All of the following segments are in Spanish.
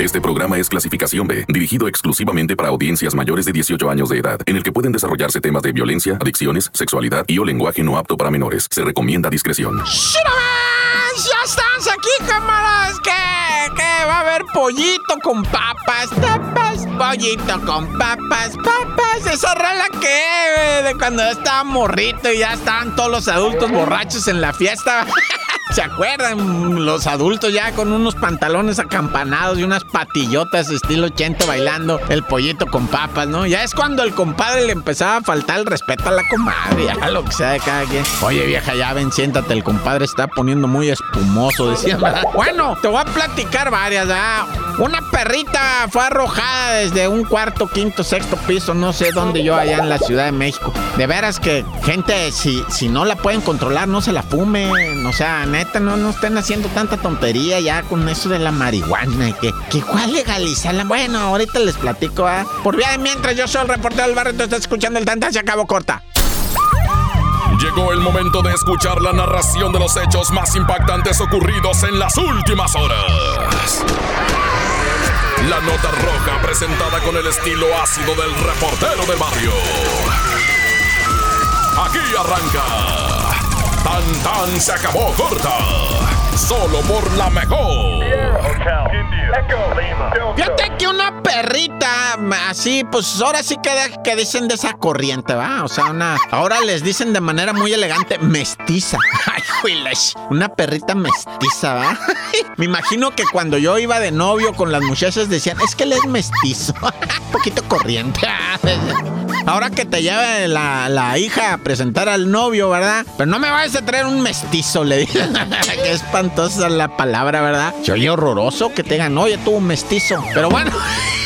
Este programa es clasificación B, dirigido exclusivamente para audiencias mayores de 18 años de edad, en el que pueden desarrollarse temas de violencia, adicciones, sexualidad y o lenguaje no apto para menores. Se recomienda discreción. ¡Ya estás aquí, cámaras! ¿Qué? ¿Qué? Va a haber pollito con papas, papas, pollito con papas, papas. Esa rola que de cuando estaba morrito y ya estaban todos los adultos borrachos en la fiesta. ¿Se acuerdan? Los adultos ya con unos pantalones acampanados y unas patillotas estilo 80 bailando el pollito con papas, ¿no? Ya es cuando el compadre le empezaba a faltar el respeto a la comadre, ya lo que sea de cada quien. Oye, vieja, ya ven, siéntate, el compadre está poniendo muy espumoso, decía, ¿verdad? Bueno, te voy a platicar varias, ¿verdad? Una perrita fue arrojada desde un cuarto, quinto, sexto piso, no sé dónde yo, allá en la Ciudad de México. De veras que, gente, si, si no la pueden controlar, no se la fumen. O sea, neta, no, no estén haciendo tanta tontería ya con eso de la marihuana. Que, que cuál legalizarla. Bueno, ahorita les platico, ¿ah? Por bien, mientras yo soy el reportero del barrio, tú estás escuchando el tanta, se acabó corta. Llegó el momento de escuchar la narración de los hechos más impactantes ocurridos en las últimas horas. La nota roja presentada con el estilo ácido del reportero del barrio. Aquí arranca. Tan tan se acabó corta. Solo por la mejor. Fíjate que una perrita, así, pues ahora sí que, que dicen de esa corriente, ¿va? O sea, una. Ahora les dicen de manera muy elegante mestiza. Ay, Una perrita mestiza, ¿va? Me imagino que cuando yo iba de novio con las muchachas decían, es que él es mestizo. Un poquito corriente. Ahora que te lleve la, la, hija a presentar al novio, ¿verdad? Pero no me vayas a traer un mestizo, le dije. Qué espantosa la palabra, ¿verdad? Se oye horroroso que te digan, oye, tú un mestizo. Pero bueno.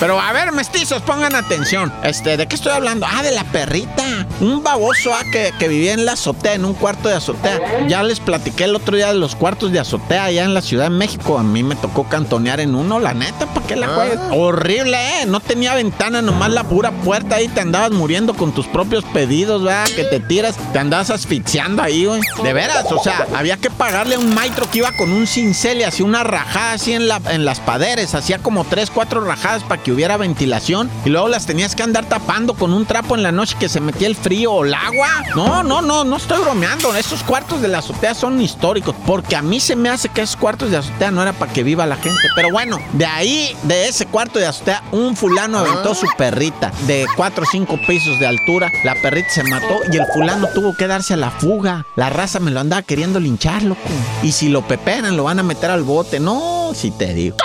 Pero a ver, mestizos, pongan atención. Este, ¿de qué estoy hablando? Ah, de la perrita. Un baboso ah, que, que, vivía en la azotea, en un cuarto de azotea. Ya les platiqué el otro día de los cuartos de azotea allá en la Ciudad de México. A mí me tocó cantonear en uno, la neta, ¿para qué la juegues? Horrible, ¿eh? No tenía ventana, nomás la pura puerta ahí. Te andabas muriendo con tus propios pedidos, ¿verdad? Que te tiras, te andabas asfixiando ahí, güey. De veras, o sea, había que pagarle a un maestro que iba con un cincel y hacía una rajada así en, la, en las paderes. Hacía como tres, cuatro rajadas para que hubiera ventilación y luego las tenías que andar tapando con un trapo en la noche que se metía el frío o el agua. No, no, no, no estoy bromeando. Estos cuartos de la azotea son históricos porque a mí se me hace que esos cuartos de azotea no era para que viva la gente. Pero bueno, de ahí, de ese cuarto de azotea, un fulano aventó su perrita de 4 o 5 pisos de altura. La perrita se mató y el fulano tuvo que darse a la fuga. La raza me lo andaba queriendo linchar, loco. Y si lo peperan, lo van a meter al bote. No, si te digo.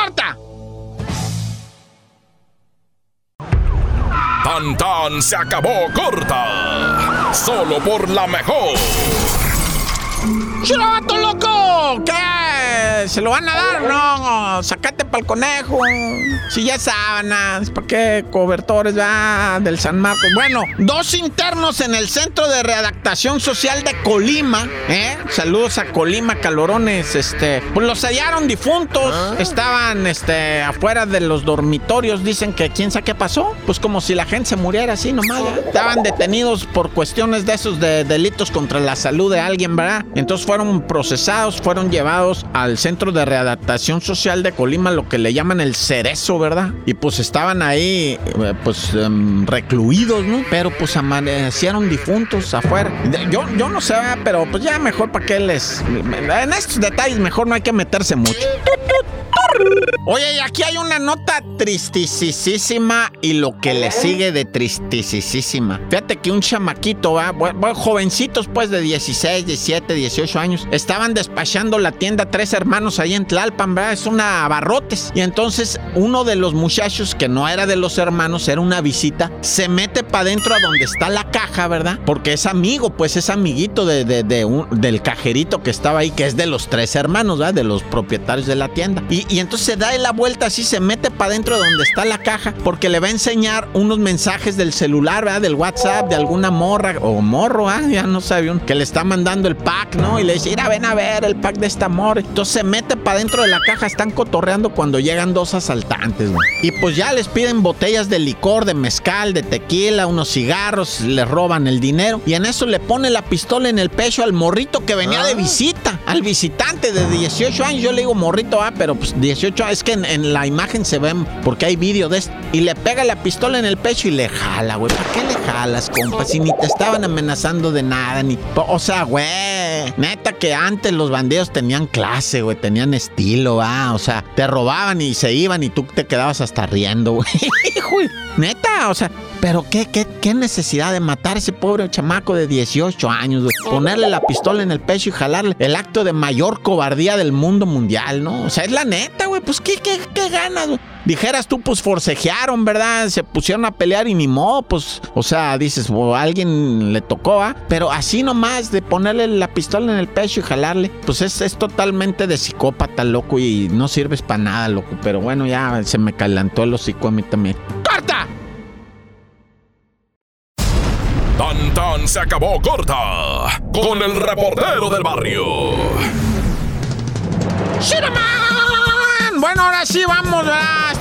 Se acabó corta. Solo por la mejor. ¡Chirobato loco! ¿Qué? ¿Se lo van a dar? No, sacate pa'l conejo. Si ya sábanas, ¿para qué? Cobertores, va del San Marcos. Bueno, dos internos en el Centro de Readaptación Social de Colima, ¿eh? Saludos a Colima, calorones, este. Pues los hallaron difuntos. Estaban, este, afuera de los dormitorios. Dicen que quién sabe qué pasó. Pues como si la gente se muriera así nomás. ¿eh? Estaban detenidos por cuestiones de esos de delitos contra la salud de alguien, ¿verdad? Entonces fueron procesados, fueron llevados al Centro de Readaptación Social de Colima, lo que le llaman el cerezo, ¿verdad? Y pues estaban ahí, eh, pues um, recluidos, ¿no? Pero pues amanecieron difuntos afuera. Yo, yo no sé, pero pues ya mejor para que les... En estos detalles mejor no hay que meterse mucho. Oye, y aquí hay una nota tristisísima y lo que le sigue de tristisísima. Fíjate que un chamaquito, ¿va? Bueno, jovencitos pues de 16, 17, 18 años, estaban despachando la tienda tres hermanos ahí en Tlalpan, ¿verdad? Es una abarrotes. Y entonces uno de los muchachos, que no era de los hermanos, era una visita, se mete para adentro a donde está la caja, ¿verdad? Porque es amigo, pues es amiguito de, de, de un, del cajerito que estaba ahí, que es de los tres hermanos, ¿verdad? De los propietarios de la tienda. Y, y entonces se da la vuelta así, se mete para adentro de donde está la caja, porque le va a enseñar unos mensajes del celular, ¿verdad? Del WhatsApp, de alguna morra o morro, ¿ah? Ya no sabe un, que le está mandando el pack, ¿no? Y le dice, mira, ven a ver el pack de esta morra. Entonces se mete para adentro de la caja, están cotorreando cuando llegan dos asaltantes, güey. Y pues ya les piden botellas de licor, de mezcal, de tequila, unos cigarros, les roban el dinero. Y en eso le pone la pistola en el pecho al morrito que venía de visita, al visitante de 18 años. Yo le digo morrito, ah, pero pues 18 es que en, la imagen se ven, porque hay vídeo de esto, y le pega la pistola en el pecho y le jala, güey. ¿Para qué le jalas, compa? Si ni te estaban amenazando de nada, ni. O sea, güey. Neta que antes los bandidos tenían clase, güey. Tenían estilo, ah. O sea, te robaban y se iban y tú te quedabas hasta riendo, güey. Neta, o sea, pero qué, qué, qué necesidad de matar a ese pobre chamaco de 18 años, güey. Ponerle la pistola en el pecho y jalarle el acto de mayor cobardía del mundo mundial, ¿no? O sea, es la neta, güey. Pues qué, qué, qué ganas, güey. Dijeras tú, pues forcejearon, ¿verdad? Se pusieron a pelear y ni modo, pues, o sea, dices, o alguien le tocó, ¿ah? Pero así nomás de ponerle la pistola en el pecho y jalarle, pues es, es totalmente de psicópata, loco, y no sirves para nada, loco. Pero bueno, ya se me calentó el hocico a mí también. ¡Corta! Tan tan se acabó corta con el reportero del barrio. Bueno, ahora sí vamos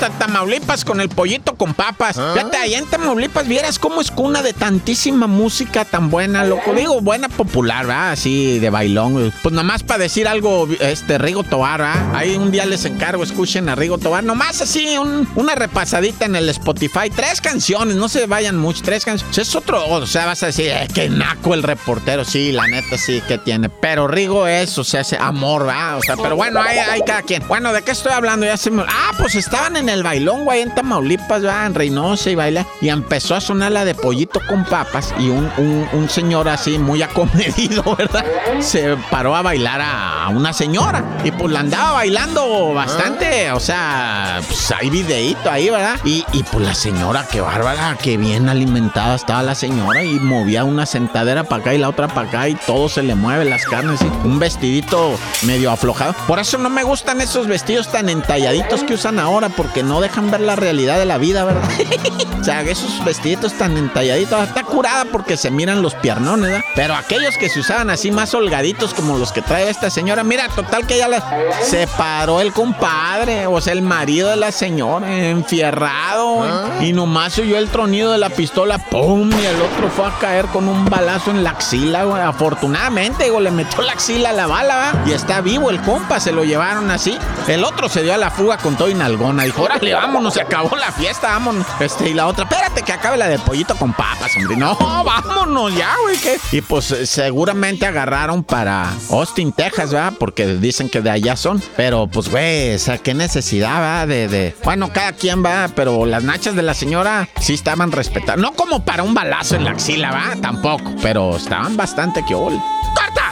hasta Tamaulipas con el pollito con papas. ¿Ah? Fíjate, allá en Tamaulipas vieras cómo es cuna de tantísima música tan buena, loco. Digo, buena popular, ¿verdad? Así de bailón. Pues nomás para decir algo, este, Rigo Tobar, ¿verdad? Ahí un día les encargo, escuchen a Rigo Tobar. Nomás así, una repasadita en el Spotify. Tres canciones, no se vayan mucho, tres canciones. Es otro, o sea, vas a decir, eh, que naco el reportero. Sí, la neta sí que tiene. Pero Rigo es, o sea, ese amor, ¿verdad? O sea, pero bueno, hay, hay cada quien. Bueno, ¿de qué estoy hablando? Ya se me... Ah, pues estaban en el bailón, güey, en Tamaulipas, va, en Reynosa y baila. Y empezó a sonar la de pollito con papas. Y un, un, señor así, muy acomedido, ¿verdad? Se paró a bailar a, una señora. Y pues la andaba bailando bastante. O sea, pues hay videíto ahí, ¿verdad? Y, y pues la señora, qué bárbara, qué bien alimentada estaba la señora. Y movía una sentadera para acá y la otra para acá. Y todo se le mueve, las carnes. Y un vestidito medio aflojado. Por eso no me gustan esos vestidos tan entalladitos que usan ahora porque no dejan ver la realidad de la vida, ¿verdad? o sea, esos vestiditos tan entalladitos, está curada porque se miran los piernones, ¿verdad? Pero aquellos que se usaban así más holgaditos como los que trae esta señora, mira, total que ya la separó el compadre, o sea, el marido de la señora, enfierrado, ah. y nomás oyó el tronido de la pistola, ¡pum! Y el otro fue a caer con un balazo en la axila, güey. Afortunadamente, digo, le metió la axila a la bala, ¿verdad? Y está vivo el compa, se lo llevaron así. El otro se dio la fuga con todo y nalgona. Dijo, órale, vámonos, se acabó la fiesta, vámonos. Este, y la otra, espérate que acabe la de pollito con papas, hombre. No, vámonos ya, güey. Y pues eh, seguramente agarraron para Austin, Texas, ¿verdad? Porque dicen que de allá son. Pero pues, güey, o sea, qué necesidad, ¿verdad? De, de... Bueno, cada quien va, pero las nachas de la señora sí estaban respetadas. No como para un balazo en la axila, ¿va? Tampoco, pero estaban bastante que. ¡Corta!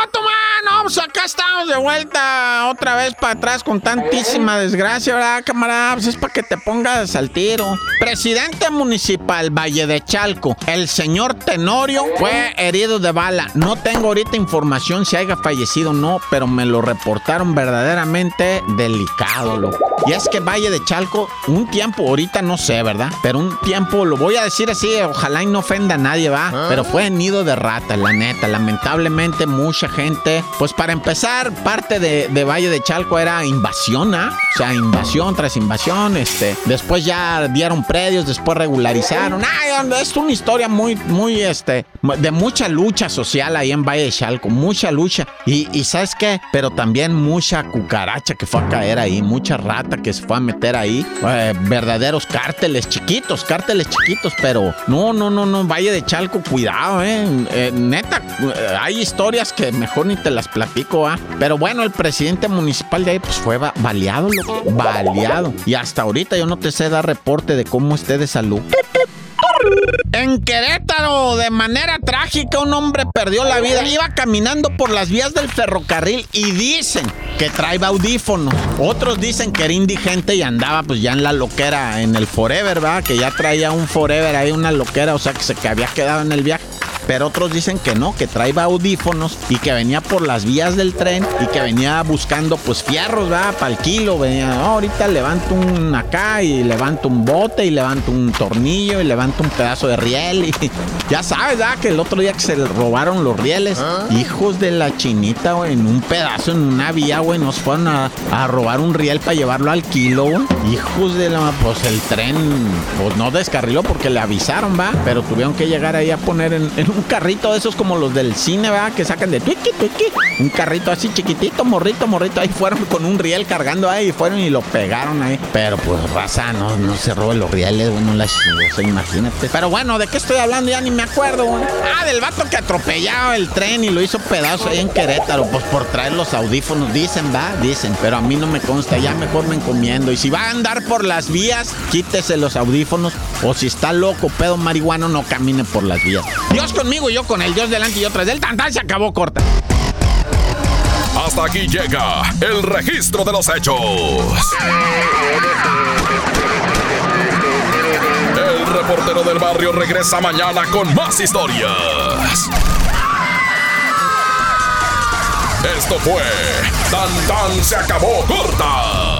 Acá estamos de vuelta otra vez para atrás con tantísima desgracia, ¿verdad, camarada? Pues es para que te pongas al tiro. Presidente municipal Valle de Chalco, el señor Tenorio fue herido de bala. No tengo ahorita información si haya fallecido o no, pero me lo reportaron verdaderamente delicado, loco. Y es que Valle de Chalco, un tiempo, ahorita no sé, ¿verdad? Pero un tiempo, lo voy a decir así, ojalá y no ofenda a nadie, ¿va? Pero fue nido de rata, la neta. Lamentablemente mucha gente pues para empezar, parte de, Valle de Chalco era invasión, ¿ah? O sea, invasión tras invasión, este. Después ya dieron predios, después regularizaron. Ah, es una historia muy, muy, este, de mucha lucha social ahí en Valle de Chalco, mucha lucha. Y, ¿sabes qué? Pero también mucha cucaracha que fue a caer ahí, mucha rata que se fue a meter ahí. Eh, verdaderos cárteles chiquitos, cárteles chiquitos, pero no, no, no, no, Valle de Chalco, cuidado, ¿eh? eh neta, eh, hay historias que mejor ni te las platico, ¿ah? Pero bueno, el presidente municipal de ahí pues fue baleado, loco, baleado. Y hasta ahorita yo no te sé dar reporte de cómo esté de salud. En Querétaro, de manera trágica, un hombre perdió la vida. Iba caminando por las vías del ferrocarril y dicen que trae audífonos. Otros dicen que era indigente y andaba pues ya en la loquera, en el Forever, ¿verdad? Que ya traía un Forever ahí, una loquera, o sea que se que había quedado en el viaje. Pero otros dicen que no, que trae audífonos y que venía por las vías del tren y que venía buscando pues fierros, va, para el kilo, venía, ahorita levanto un acá y levanto un bote y levanto un tornillo y levanto un pedazo de riel y ya sabes, ¿verdad? Que el otro día que se robaron los rieles, ¿Ah? hijos de la chinita, güey, en un pedazo, en una vía, güey, nos fueron a, robar un riel para llevarlo al kilo, güey. Hijos de la, pues el tren, pues no descarriló porque le avisaron, va, pero tuvieron que llegar ahí a poner en, un carrito de esos como los del cine, va, que sacan de tuiki, tuiki, un carrito así chiquitito, morrito, morrito, ahí fueron con un riel cargando ahí, fueron y lo pegaron ahí. Pero pues raza, no, no se robe los rieles, güey, no la o imagínate. Pero bueno, ¿de qué estoy hablando? Ya ni me acuerdo, güey. Ah, del vato que atropellaba el tren y lo hizo pedazo ahí en Querétaro, pues por traer los audífonos, dicen, va, dicen, pero a mí no me consta, ya mejor me encomiendo. Y si va a andar por las vías, quítese los audífonos, o si está loco, pedo marihuano, no camine por las vías. Dios conmigo y yo con el Dios delante y yo tras del tantal se acabó corta. Hasta aquí llega el registro de los hechos. El reportero del barrio regresa mañana con más historias. Esto fue Tan Tan se acabó corta